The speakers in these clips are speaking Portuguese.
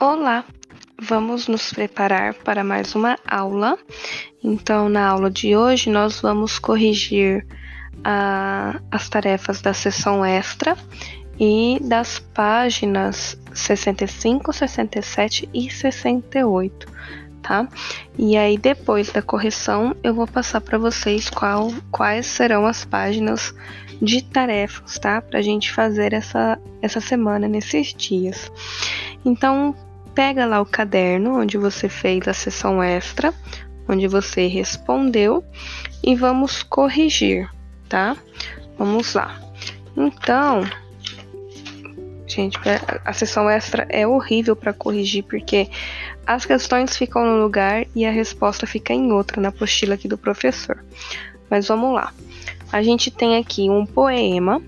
Olá! Vamos nos preparar para mais uma aula. Então, na aula de hoje, nós vamos corrigir as tarefas da sessão extra e das páginas 65, 67 e 68, tá? E aí, depois da correção, eu vou passar para vocês qual, quais serão as páginas de tarefas, tá? Para a gente fazer essa, essa semana, nesses dias. Então, pega lá o caderno onde você fez a sessão extra, onde você respondeu e vamos corrigir, tá? Vamos lá. Então, gente, a sessão extra é horrível para corrigir porque as questões ficam no lugar e a resposta fica em outra na apostila aqui do professor. Mas vamos lá. A gente tem aqui um poema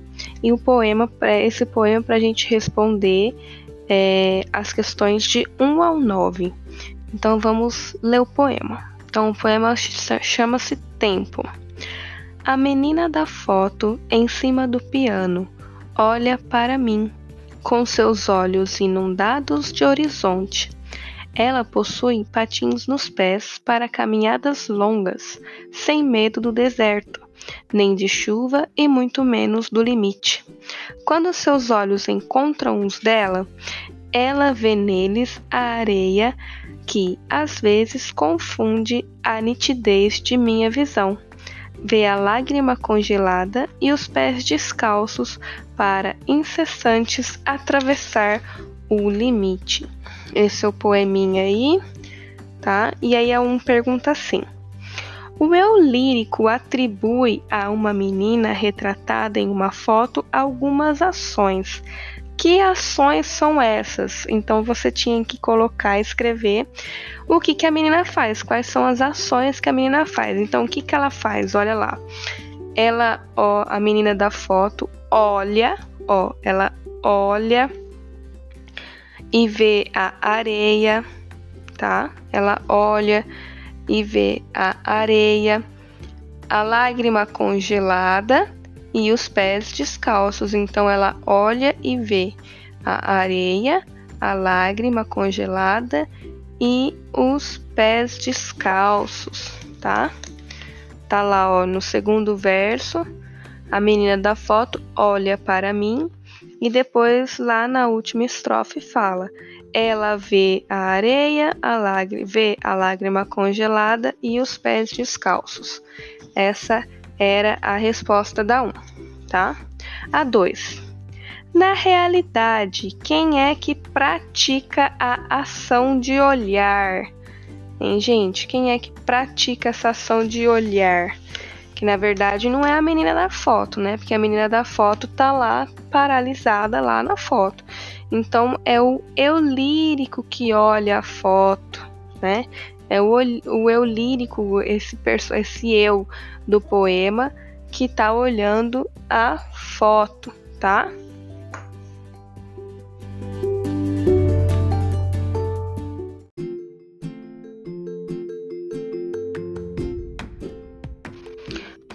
e o poema, esse poema para a gente responder é, as questões de 1 ao 9. Então vamos ler o poema. Então o poema chama-se Tempo. A menina da foto em cima do piano olha para mim com seus olhos inundados de horizonte. Ela possui patins nos pés para caminhadas longas, sem medo do deserto, nem de chuva e muito menos do limite. Quando seus olhos encontram os dela, ela vê neles a areia que às vezes confunde a nitidez de minha visão. Vê a lágrima congelada e os pés descalços para incessantes atravessar o limite. Esse é o poeminha aí, tá? E aí é um pergunta assim: o eu lírico atribui a uma menina retratada em uma foto algumas ações. Que ações são essas? Então você tinha que colocar, escrever o que, que a menina faz, quais são as ações que a menina faz. Então o que, que ela faz? Olha lá. Ela, ó, a menina da foto, olha, ó, ela olha e vê a areia, tá? Ela olha e vê a areia, a lágrima congelada e os pés descalços. Então ela olha e vê a areia, a lágrima congelada e os pés descalços, tá? Tá lá, ó, no segundo verso, a menina da foto olha para mim e depois lá na última estrofe fala: ela vê a areia, a lágrima, vê a lágrima congelada e os pés descalços. Essa era a resposta da 1, um, tá? A 2. Na realidade, quem é que pratica a ação de olhar? Hein, gente? Quem é que pratica essa ação de olhar? Que na verdade não é a menina da foto, né? Porque a menina da foto tá lá paralisada lá na foto. Então é o eu lírico que olha a foto, né? É o, o eu lírico, esse, esse eu do poema que está olhando a foto, tá?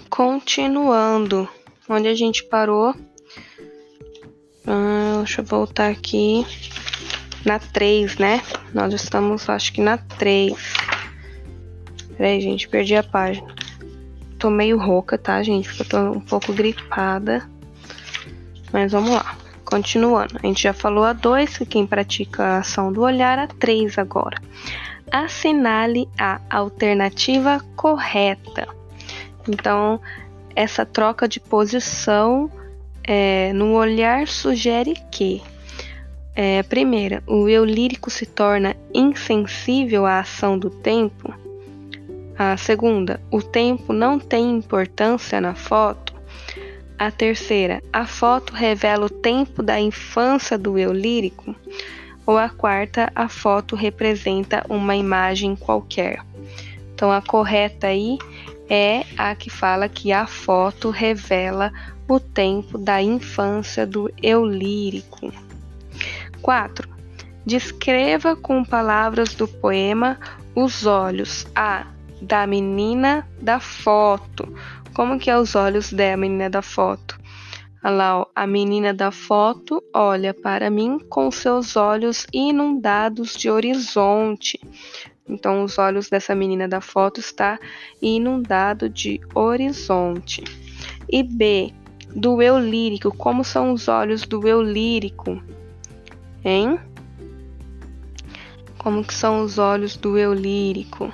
Continuando, onde a gente parou, ah, deixa eu voltar aqui. Na 3, né? Nós estamos, acho que na 3. Peraí, gente, perdi a página. Tô meio rouca, tá, gente? Porque eu tô um pouco gripada. Mas vamos lá. Continuando. A gente já falou a 2, que quem pratica a ação do olhar, a 3 agora. Assinale a alternativa correta. Então, essa troca de posição é, no olhar sugere que, é, primeira, o eu lírico se torna insensível à ação do tempo. A segunda, o tempo não tem importância na foto. A terceira, a foto revela o tempo da infância do eu lírico. Ou a quarta, a foto representa uma imagem qualquer. Então a correta aí é a que fala que a foto revela o tempo da infância do eu lírico. 4. Descreva com palavras do poema os olhos a da menina da foto. Como que é os olhos da menina da foto? Olha lá, ó, a menina da foto olha para mim com seus olhos inundados de horizonte. Então, os olhos dessa menina da foto está inundado de horizonte. E B, do eu lírico. Como são os olhos do eu lírico? Hein? Como que são os olhos do eu lírico?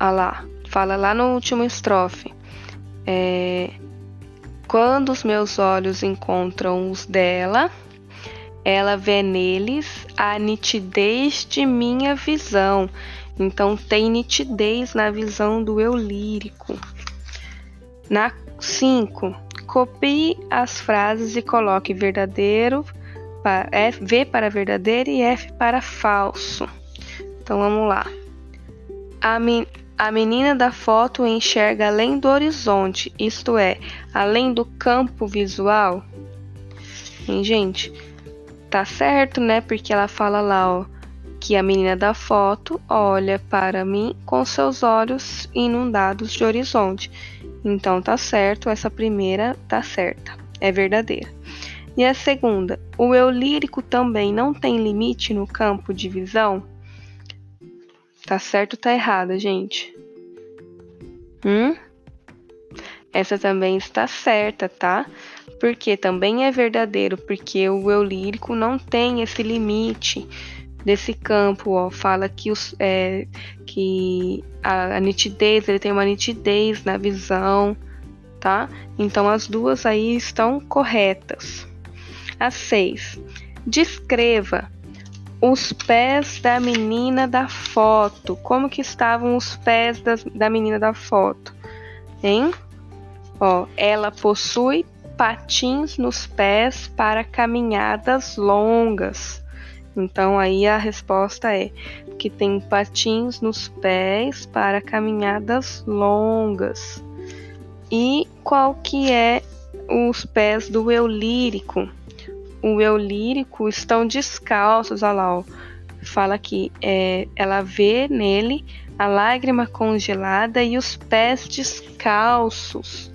Ah lá, fala lá no último estrofe. É, quando os meus olhos encontram os dela, ela vê neles a nitidez de minha visão. Então tem nitidez na visão do eu lírico. Na 5, copie as frases e coloque verdadeiro V para verdadeiro e F para falso. Então vamos lá. A, a menina da foto enxerga além do horizonte, isto é, além do campo visual. Hein, gente? tá certo, né? Porque ela fala lá, ó, que a menina da foto olha para mim com seus olhos inundados de horizonte. Então tá certo, essa primeira tá certa, é verdadeira. E a segunda, o eu lírico também não tem limite no campo de visão? Tá certo ou tá errada, gente? Hum? Essa também está certa, tá? porque também é verdadeiro, porque o eu lírico não tem esse limite desse campo, ó, fala que, os, é, que a, a, nitidez, ele tem uma nitidez na visão, tá? Então as duas aí estão corretas. A 6. Descreva os pés da menina da foto. Como que estavam os pés da, da menina da foto? Hein? Ó, ela possui patins nos pés para caminhadas longas. Então aí a resposta é que tem patins nos pés para caminhadas longas. E qual que é os pés do eu lírico? O eu lírico estão descalços, olha lá, ó. fala que é, ela vê nele a lágrima congelada e os pés descalços,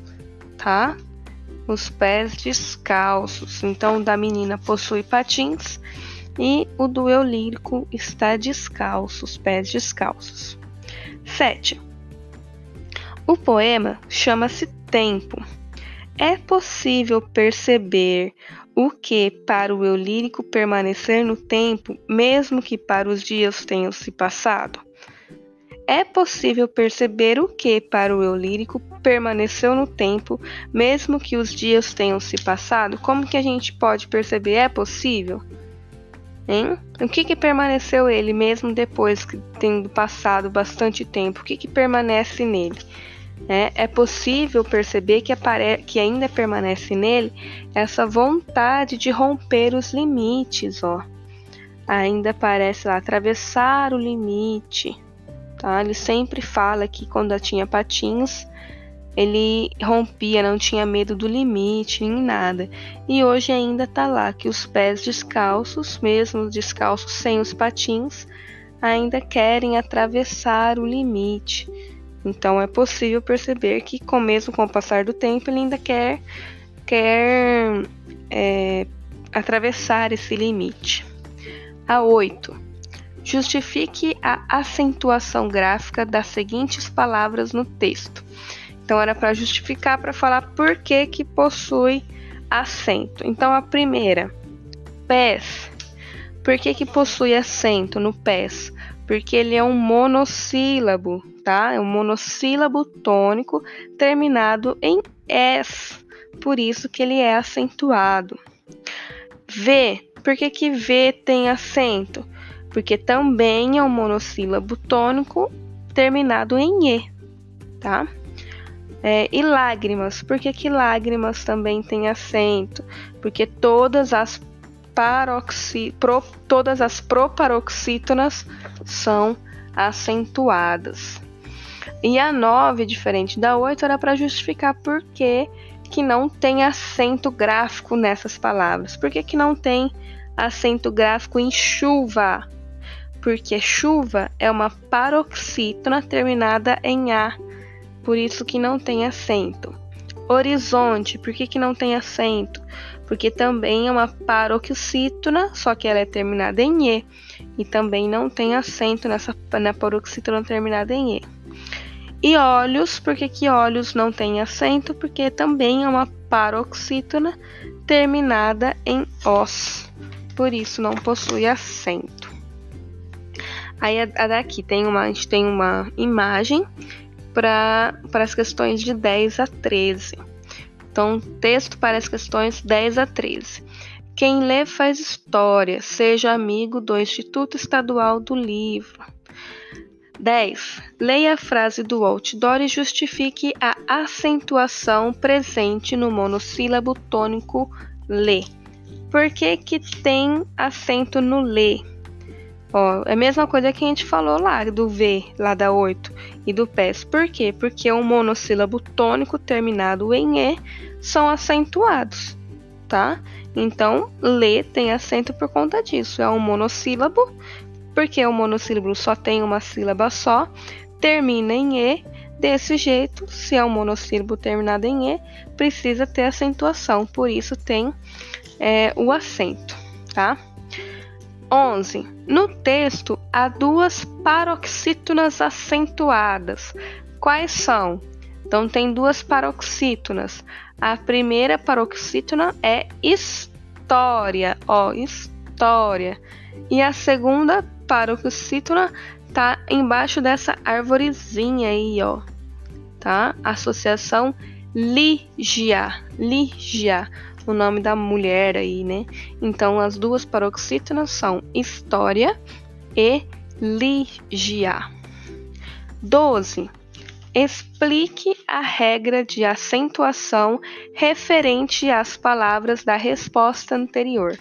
tá? os pés descalços. Então, da menina possui patins e o eu lírico está descalço, os pés descalços. 7. O poema chama-se Tempo. É possível perceber o que para o eu lírico permanecer no tempo, mesmo que para os dias tenham se passado? É possível perceber o que, para o eu lírico, permaneceu no tempo, mesmo que os dias tenham se passado? Como que a gente pode perceber? É possível? Hein? O que, que permaneceu ele mesmo depois que tendo passado bastante tempo? O que, que permanece nele? É, é possível perceber que, que ainda permanece nele essa vontade de romper os limites, ó. Ainda parece lá atravessar o limite, Tá? Ele sempre fala que quando tinha patins, ele rompia, não tinha medo do limite nem nada. E hoje ainda tá lá que os pés descalços, mesmo descalços sem os patins, ainda querem atravessar o limite. Então é possível perceber que, com mesmo com o passar do tempo, ele ainda quer quer é, atravessar esse limite. A 8. Justifique a acentuação gráfica das seguintes palavras no texto. Então era para justificar para falar por que que possui acento. Então a primeira, pés. Por que que possui acento no pés? Porque ele é um monossílabo, tá? É um monossílabo tônico terminado em s. Por isso que ele é acentuado. V. Por que que V tem acento? porque também é um monossílabo tônico terminado em E, tá? É, e lágrimas, por que, que lágrimas também tem acento? Porque todas as paroxi, pro, todas as proparoxítonas são acentuadas. E a 9, diferente da 8, era para justificar por que, que não tem acento gráfico nessas palavras. Por que, que não tem acento gráfico em chuva? porque chuva é uma paroxítona terminada em A, por isso que não tem acento. Horizonte, por que, que não tem acento? Porque também é uma paroxítona, só que ela é terminada em E. E também não tem acento nessa na paroxítona terminada em E. E olhos, por que, que olhos não tem acento? Porque também é uma paroxítona terminada em os. Por isso não possui acento. Aí a, a daqui tem uma, a gente tem uma imagem para as questões de 10 a 13. Então, texto para as questões 10 a 13. Quem lê faz história, seja amigo do Instituto Estadual do Livro. 10. Leia a frase do outdoor e justifique a acentuação presente no monossílabo tônico lê. Por que, que tem acento no lê? Ó, é a mesma coisa que a gente falou lá do V, lá da 8, e do PES. Por quê? Porque o monossílabo tônico terminado em E são acentuados, tá? Então, lê tem acento por conta disso. É um monossílabo, porque o monossílabo só tem uma sílaba só, termina em E. Desse jeito, se é um monossílabo terminado em E, precisa ter acentuação, por isso tem é, o acento, tá? 11. No texto há duas paroxítonas acentuadas. Quais são? Então tem duas paroxítonas. A primeira paroxítona é história, ó, história. E a segunda paroxítona tá embaixo dessa arvorezinha aí, ó. Tá? Associação Lígia, Lígia o nome da mulher aí, né? Então as duas paroxítonas são História e Ligia. 12. Explique a regra de acentuação referente às palavras da resposta anterior.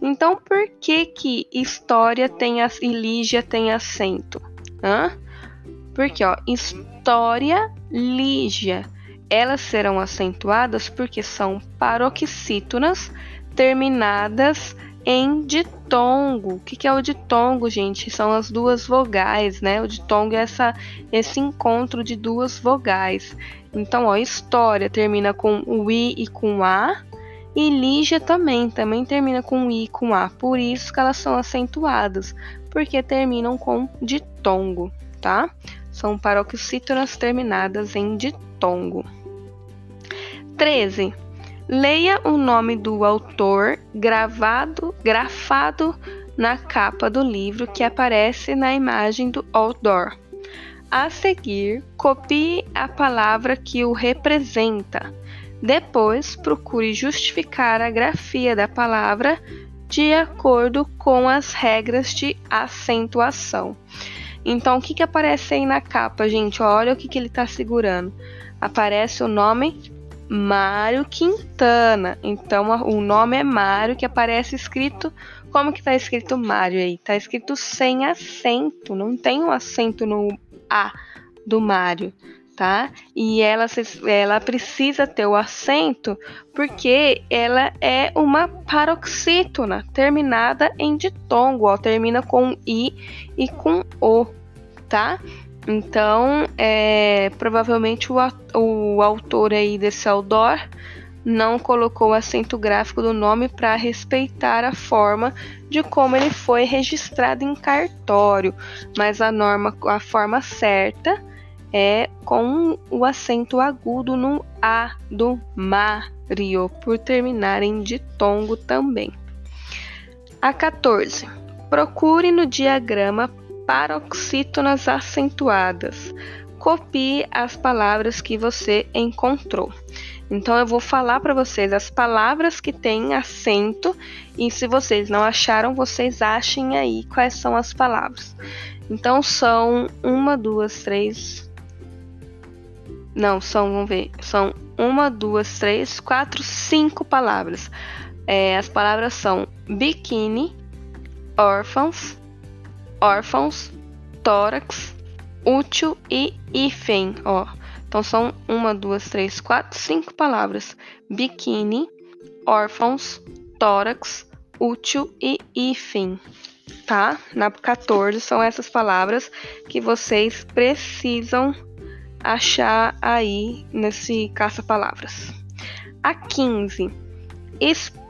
Então, por que que história tem as, e Lígia tem acento? Hã? Porque, ó, história, Lígia elas serão acentuadas porque são paroxítonas terminadas em ditongo. O que é o ditongo, gente? São as duas vogais, né? O ditongo é essa, esse encontro de duas vogais. Então, ó, história termina com o i e com a, e Lígia também, também termina com i e com a. Por isso que elas são acentuadas, porque terminam com ditongo, tá? São paroxítonas terminadas em ditongo. 13. Leia o nome do autor gravado, grafado na capa do livro que aparece na imagem do outdoor. A seguir, copie a palavra que o representa. Depois, procure justificar a grafia da palavra de acordo com as regras de acentuação. Então, o que, que aparece aí na capa, gente? Olha o que, que ele está segurando. Aparece o nome Mário Quintana. Então o nome é Mário que aparece escrito. Como que tá escrito Mário aí? Tá escrito sem acento, não tem um acento no A do Mário, tá? E ela, ela precisa ter o acento porque ela é uma paroxítona terminada em ditongo, ó, termina com I e com O, tá? Então, é, provavelmente o, o autor aí desse outdoor não colocou o acento gráfico do nome para respeitar a forma de como ele foi registrado em cartório, mas a norma, a forma certa é com o acento agudo no A do Mario, por terminar em ditongo também. A 14. Procure no diagrama paroxítonas acentuadas. Copie as palavras que você encontrou. Então eu vou falar para vocês as palavras que têm acento e se vocês não acharam, vocês achem aí quais são as palavras. Então são uma, duas, três. Não, são, vamos ver, são uma, duas, três, quatro, cinco palavras. É, as palavras são biquíni, órfãos, órfãos, tórax, útil e hífen, ó. Então são uma, duas, três, quatro, cinco palavras: biquíni, órfãos, tórax, útil e hífen. Tá? Na 14 são essas palavras que vocês precisam achar aí nesse caça-palavras. A 15.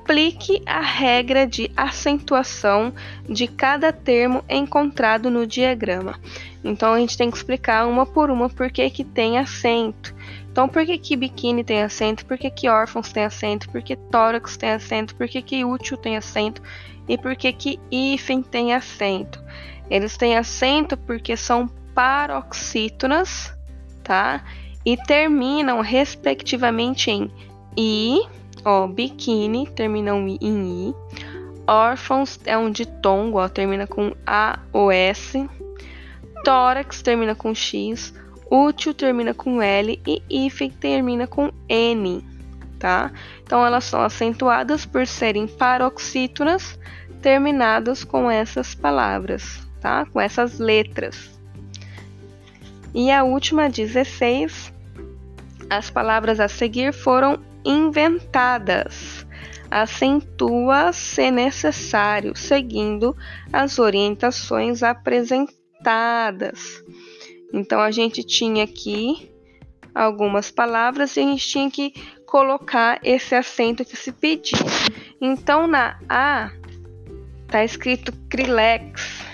Explique a regra de acentuação de cada termo encontrado no diagrama. Então a gente tem que explicar uma por uma por que, que tem acento. Então, por que, que biquíni tem acento? Por que, que órfãos tem acento? Por que tórax tem acento? Por que, que útil tem acento? E por que, que hífen tem acento? Eles têm acento porque são paroxítonas, tá? E terminam respectivamente em i, ó, biquíni terminam em i. Órfãos é um ditongo, ó, termina com a ou s. Tórax termina com x útil termina com L e hífen termina com N, tá? Então elas são acentuadas por serem paroxítonas terminadas com essas palavras, tá? Com essas letras. E a última, 16, as palavras a seguir foram inventadas. Acentua se necessário, seguindo as orientações apresentadas. Então a gente tinha aqui algumas palavras e a gente tinha que colocar esse acento que se pedia. Então na A tá escrito Crilex.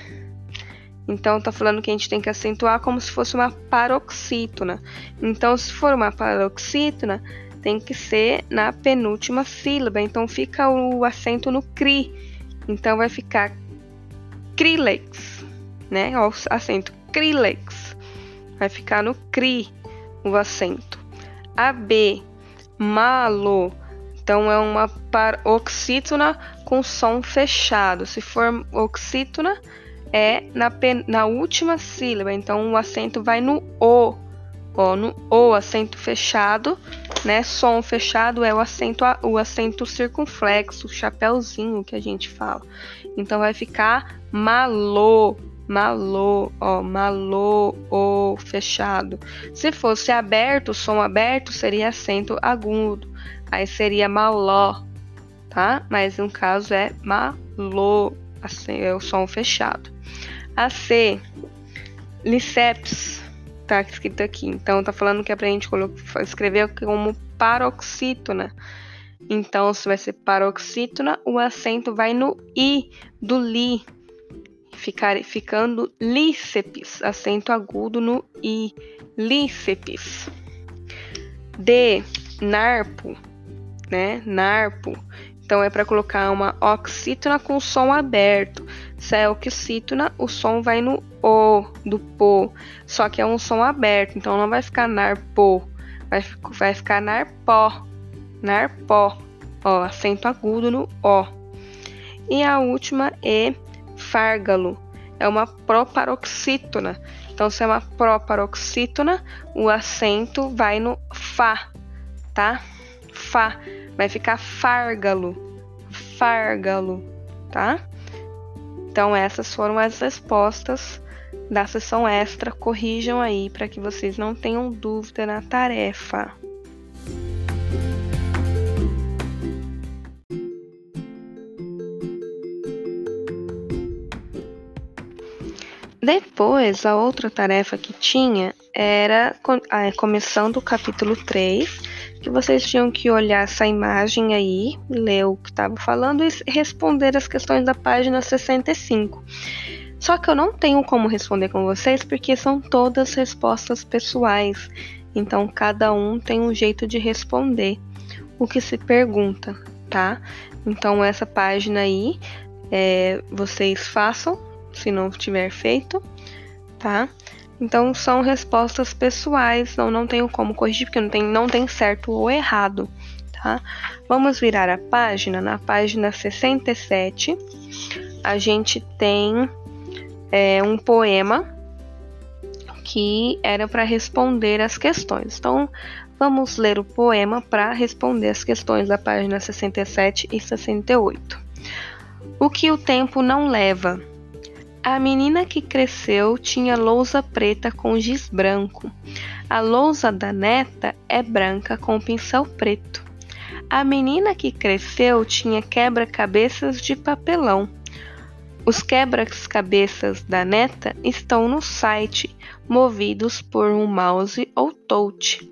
Então tá falando que a gente tem que acentuar como se fosse uma paroxítona. Então se for uma paroxítona, tem que ser na penúltima sílaba. Então fica o acento no cri. Então vai ficar Crilex, né? O acento Crilex vai ficar no CRI o acento. A B, malo, então é uma paroxítona com som fechado. Se for oxítona, é na, na última sílaba, então o acento vai no O. Ó, no O, acento fechado, né? Som fechado é o acento, o acento circunflexo, chapéuzinho que a gente fala. Então vai ficar malo, malô, ó, malô, o fechado. Se fosse aberto, som aberto seria acento agudo, aí seria maló, tá? Mas no caso é malô, assim, é o som fechado. A C, liceps, tá escrito aqui. Então tá falando que é pra gente escrever como paroxítona. Então, se vai ser paroxítona, o acento vai no i do li, ficar, ficando líceps, acento agudo no i, líceps. D, narpo, né? Narpo. Então é para colocar uma oxítona com som aberto. É oxítona, o som vai no o do po, só que é um som aberto, então não vai ficar narpo, vai, vai ficar narpó, narpó, ó, acento agudo no o. E a última é fárgalo é uma proparoxítona. Então, se é uma proparoxítona, o acento vai no Fá, tá? Fá. Vai ficar fárgalo. Fárgalo, tá? Então, essas foram as respostas da sessão extra. Corrijam aí para que vocês não tenham dúvida na tarefa. Depois, a outra tarefa que tinha era ah, começando o capítulo 3, que vocês tinham que olhar essa imagem aí, ler o que estava falando e responder as questões da página 65. Só que eu não tenho como responder com vocês porque são todas respostas pessoais. Então cada um tem um jeito de responder o que se pergunta, tá? Então essa página aí é, vocês façam se não tiver feito, tá? Então são respostas pessoais, não, não tenho como corrigir porque não tem, não tem certo ou errado, tá? Vamos virar a página, na página 67 a gente tem é, um poema que era para responder as questões. Então vamos ler o poema para responder as questões da página 67 e 68. O que o tempo não leva, a menina que cresceu tinha lousa preta com giz branco. A lousa da neta é branca com pincel preto. A menina que cresceu tinha quebra-cabeças de papelão. Os quebra-cabeças da neta estão no site, movidos por um mouse ou touch.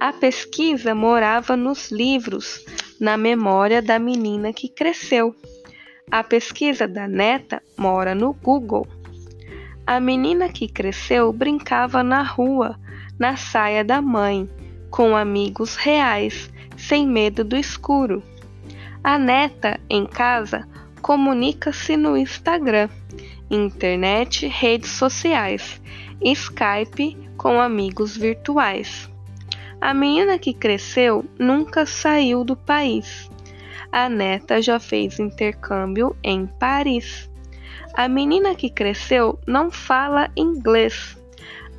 A pesquisa morava nos livros, na memória da menina que cresceu. A pesquisa da neta mora no Google. A menina que cresceu brincava na rua, na saia da mãe, com amigos reais, sem medo do escuro. A neta, em casa, comunica-se no Instagram, internet, redes sociais, Skype com amigos virtuais. A menina que cresceu nunca saiu do país. A neta já fez intercâmbio em Paris. A menina que cresceu não fala inglês.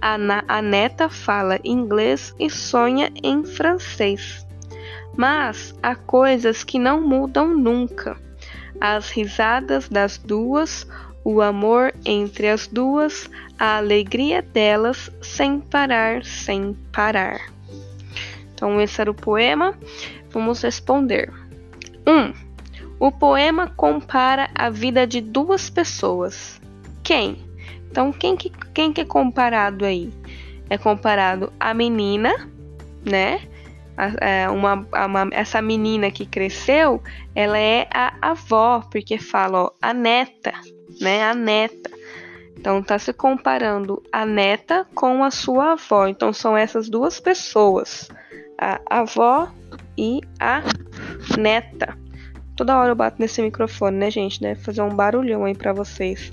A, a neta fala inglês e sonha em francês. Mas há coisas que não mudam nunca. As risadas das duas, o amor entre as duas, a alegria delas sem parar, sem parar. Então, esse era o poema. Vamos responder. 1. Um, o poema compara a vida de duas pessoas. Quem? Então, quem que, quem que é comparado aí? É comparado a menina, né? A, é uma, uma, essa menina que cresceu, ela é a avó, porque fala, ó, a neta, né? A neta. Então, tá se comparando a neta com a sua avó. Então, são essas duas pessoas, a avó e a neta. Toda hora eu bato nesse microfone, né, gente? Deve fazer um barulhão aí pra vocês.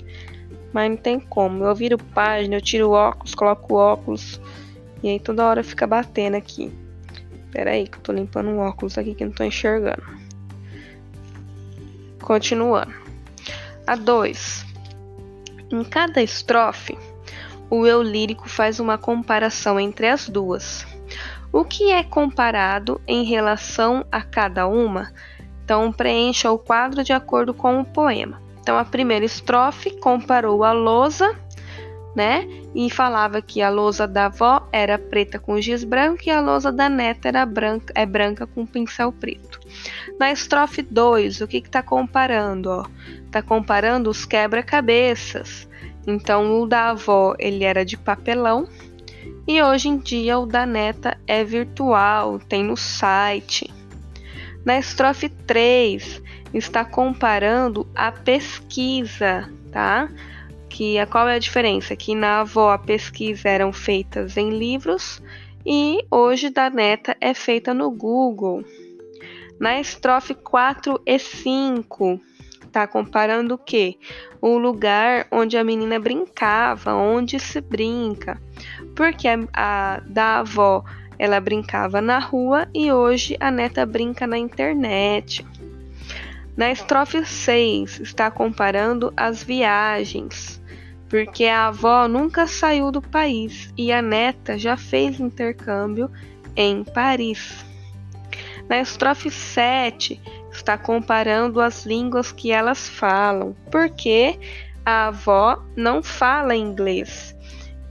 Mas não tem como. Eu viro página, eu tiro óculos, coloco óculos. E aí toda hora fica batendo aqui. Pera aí que eu tô limpando um óculos aqui que não tô enxergando. Continuando. A 2. Em cada estrofe, o eu lírico faz uma comparação entre as duas. O que é comparado em relação a cada uma então, preencha o quadro de acordo com o poema. Então, a primeira estrofe comparou a lousa, né? E falava que a lousa da avó era preta com giz branco e a lousa da neta era branca, é branca com pincel preto. Na estrofe 2, o que está comparando? Está comparando os quebra-cabeças. Então, o da avó ele era de papelão e hoje em dia o da neta é virtual, tem no site. Na estrofe 3, está comparando a pesquisa, tá? Que a qual é a diferença? Que na avó a pesquisa eram feitas em livros e hoje da neta é feita no Google. Na estrofe 4 e 5, tá comparando o quê? O lugar onde a menina brincava, onde se brinca. Porque a, a da avó ela brincava na rua e hoje a neta brinca na internet. Na estrofe 6, está comparando as viagens, porque a avó nunca saiu do país e a neta já fez intercâmbio em Paris. Na estrofe 7, está comparando as línguas que elas falam, porque a avó não fala inglês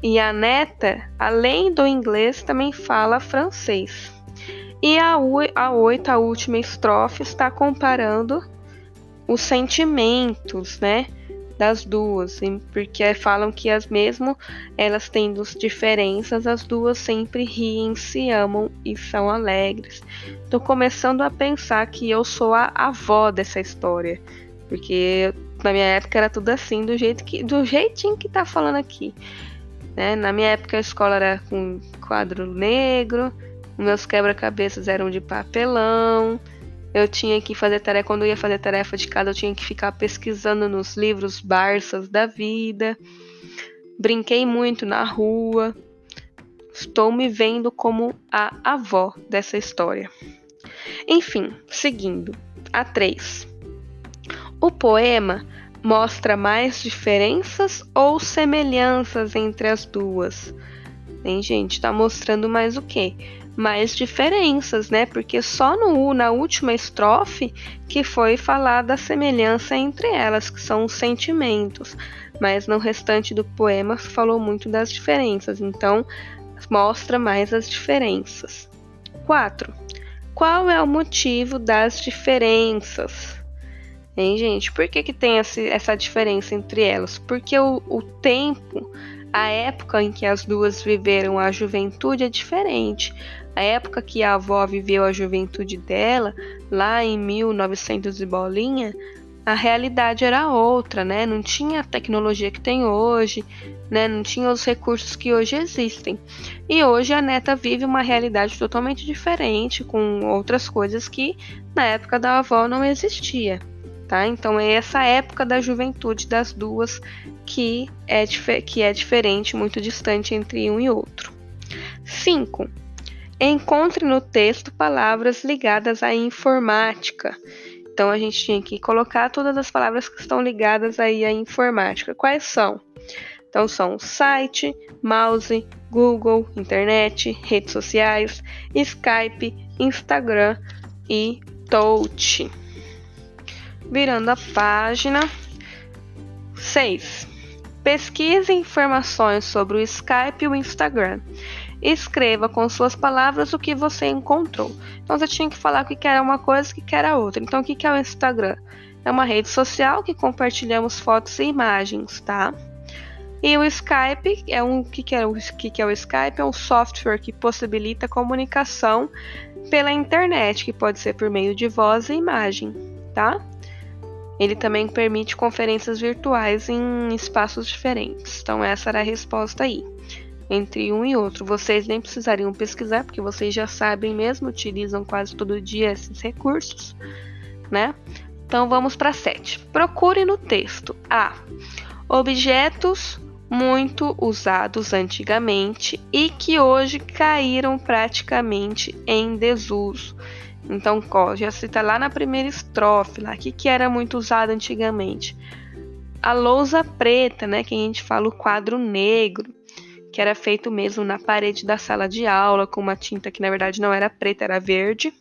e a neta, além do inglês, também fala francês. E a, a oito, a última estrofe, está comparando os sentimentos, né? Das duas, porque falam que as mesmo elas tendo diferenças, as duas sempre riem, se amam e são alegres. Tô começando a pensar que eu sou a avó dessa história, porque na minha época era tudo assim, do jeito que, do jeitinho que tá falando aqui. Né? Na minha época a escola era com quadro negro, meus quebra-cabeças eram de papelão. Eu tinha que fazer tarefa, quando eu ia fazer tarefa de casa, eu tinha que ficar pesquisando nos livros Barças da vida. Brinquei muito na rua. Estou me vendo como a avó dessa história. Enfim, seguindo. A 3. O poema mostra mais diferenças ou semelhanças entre as duas? Hein, gente? Tá mostrando mais o quê? Mais diferenças, né? Porque só no na última estrofe que foi falada da semelhança entre elas, que são os sentimentos. Mas no restante do poema falou muito das diferenças. Então, mostra mais as diferenças. 4. Qual é o motivo das diferenças? Hein, gente? Por que, que tem essa, diferença entre elas? Porque o, o tempo, a época em que as duas viveram a juventude é diferente. A época que a avó viveu a juventude dela, lá em 1900 e bolinha, a realidade era outra, né? Não tinha a tecnologia que tem hoje, né? Não tinha os recursos que hoje existem. E hoje a neta vive uma realidade totalmente diferente, com outras coisas que na época da avó não existia, tá? Então é essa época da juventude das duas que é, que é diferente, muito distante entre um e outro. 5. Encontre no texto palavras ligadas à informática. Então a gente tinha que colocar todas as palavras que estão ligadas aí à informática. Quais são? Então são site, mouse, Google, internet, redes sociais, Skype, Instagram e Touch. Virando a página 6. Pesquise informações sobre o Skype e o Instagram. Escreva com suas palavras o que você encontrou. Então você tinha que falar o que era uma coisa e o que era outra. Então o que é o Instagram? É uma rede social que compartilhamos fotos e imagens, tá? E o Skype é um que, que é o que, é o Skype é um software que possibilita comunicação pela internet, que pode ser por meio de voz e imagem, tá? Ele também permite conferências virtuais em espaços diferentes. Então essa era a resposta aí entre um e outro. Vocês nem precisariam pesquisar, porque vocês já sabem mesmo, utilizam quase todo dia esses recursos, né? Então vamos para 7. Procure no texto A. Objetos muito usados antigamente e que hoje caíram praticamente em desuso. Então, já cita lá na primeira estrofe, lá, que, que era muito usado antigamente. A lousa preta, né, que a gente fala o quadro negro que era feito mesmo na parede da sala de aula, com uma tinta que na verdade não era preta, era verde,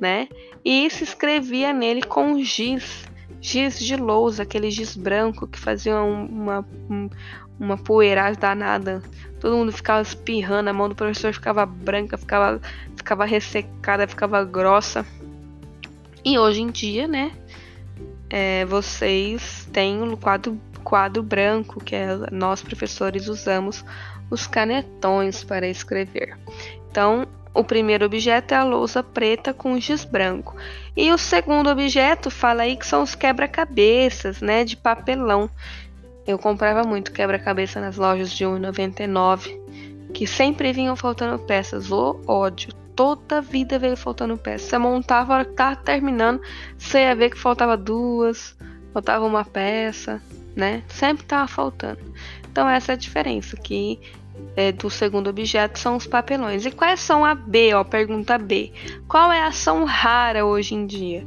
né? E se escrevia nele com giz, giz de lousa, aquele giz branco que fazia uma, uma poeiragem danada. Todo mundo ficava espirrando, a mão do professor ficava branca, ficava, ficava ressecada, ficava grossa. E hoje em dia, né? É, vocês têm o quadro quadro branco, que é, nós professores usamos os canetões para escrever. Então, o primeiro objeto é a lousa preta com giz branco. E o segundo objeto fala aí que são os quebra-cabeças, né, de papelão. Eu comprava muito quebra-cabeça nas lojas de 1,99, que sempre vinham faltando peças. O ódio, toda vida veio faltando peças. Você montava, a hora que tava terminando, você ia ver que faltava duas, faltava uma peça né? Sempre estava faltando. Então essa é a diferença que é, do segundo objeto são os papelões. E quais são a B, ó, pergunta B. Qual é a ação rara hoje em dia?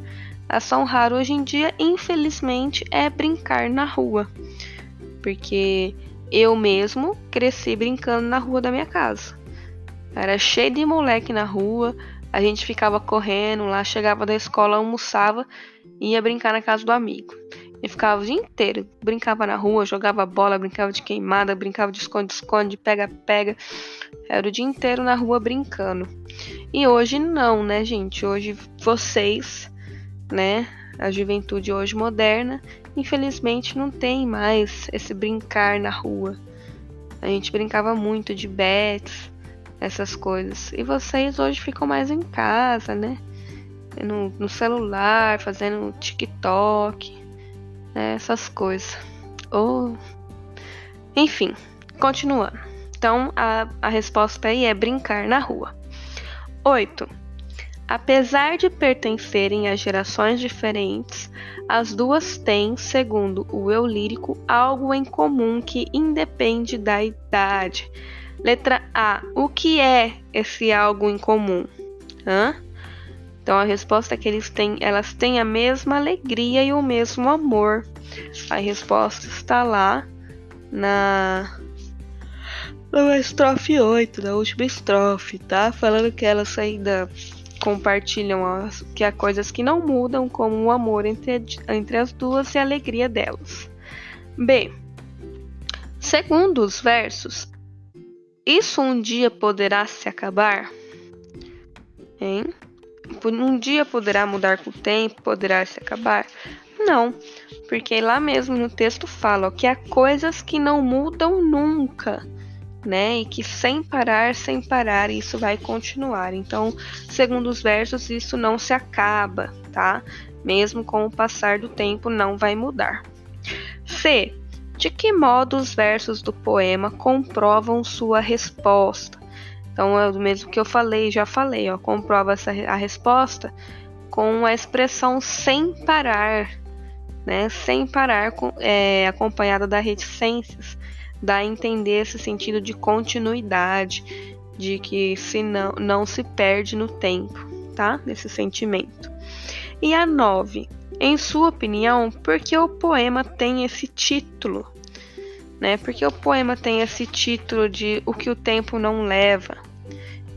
A ação rara hoje em dia, infelizmente, é brincar na rua. Porque eu mesmo cresci brincando na rua da minha casa. Era cheio de moleque na rua, a gente ficava correndo lá, chegava da escola, almoçava e ia brincar na casa do amigo. E ficava o dia inteiro. Brincava na rua, jogava bola, brincava de queimada, brincava de esconde-esconde, pega-pega. Era o dia inteiro na rua brincando. E hoje não, né, gente? Hoje vocês, né, a juventude hoje moderna, infelizmente não tem mais esse brincar na rua. A gente brincava muito de bets, essas coisas. E vocês hoje ficam mais em casa, né? No, no celular, fazendo TikTok, né, essas coisas. Ou. Enfim, continuando. Então, a, a resposta aí é brincar na rua. 8. Apesar de pertencerem a gerações diferentes, as duas têm, segundo o eu lírico, algo em comum que independe da idade. Letra A. O que é esse algo em comum? Hã? Então a resposta é que eles têm, elas têm a mesma alegria e o mesmo amor. A resposta está lá na na estrofe 8, na última estrofe, tá? Falando que elas ainda compartilham as, que há coisas que não mudam, como o amor entre, entre as duas e a alegria delas. B. Segundo os versos, isso um dia poderá se acabar? Hein? um dia poderá mudar com o tempo, poderá se acabar. Não, porque lá mesmo no texto fala ó, que há coisas que não mudam nunca, né? E que sem parar, sem parar, isso vai continuar. Então, segundo os versos, isso não se acaba, tá? Mesmo com o passar do tempo, não vai mudar. C. De que modo os versos do poema comprovam sua resposta? Então, é o mesmo que eu falei, já falei, ó, comprova essa, a resposta com a expressão sem parar, né? Sem parar, é, acompanhada da reticências, dá a entender esse sentido de continuidade, de que se não, não se perde no tempo, tá? Nesse sentimento. E a 9. Em sua opinião, por que o poema tem esse título? Né? Porque o poema tem esse título de O que o tempo não leva.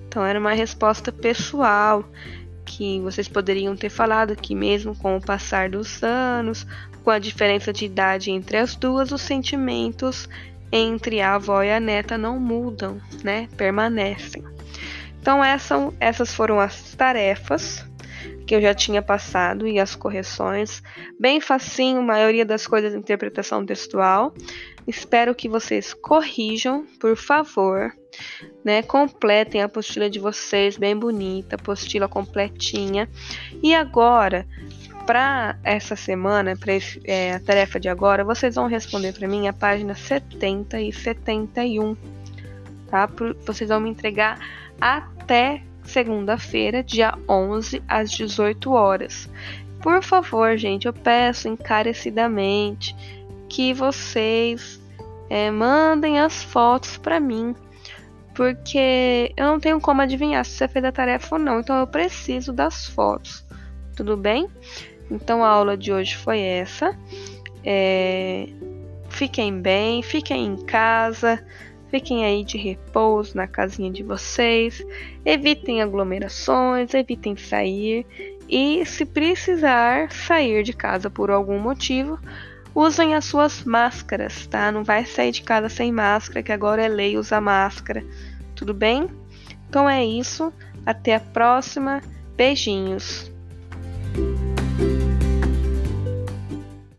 Então era uma resposta pessoal que vocês poderiam ter falado que mesmo com o passar dos anos, com a diferença de idade entre as duas, os sentimentos entre a avó e a neta não mudam, né? Permanecem. Então essas, essas foram as tarefas que eu já tinha passado e as correções. Bem facinho, maioria das coisas de interpretação textual. Espero que vocês corrijam, por favor, né? Completem a apostila de vocês, bem bonita, apostila completinha. E agora, para essa semana, para é, a tarefa de agora, vocês vão responder para mim a página 70 e 71, tá? Vocês vão me entregar até segunda-feira, dia 11, às 18 horas. Por favor, gente, eu peço encarecidamente que vocês é, mandem as fotos para mim, porque eu não tenho como adivinhar se você fez a tarefa ou não, então eu preciso das fotos, tudo bem? Então a aula de hoje foi essa. É, fiquem bem, fiquem em casa, fiquem aí de repouso na casinha de vocês, evitem aglomerações, evitem sair e, se precisar sair de casa por algum motivo, usem as suas máscaras, tá? Não vai sair de casa sem máscara, que agora é lei usar máscara, tudo bem? Então é isso, até a próxima, beijinhos!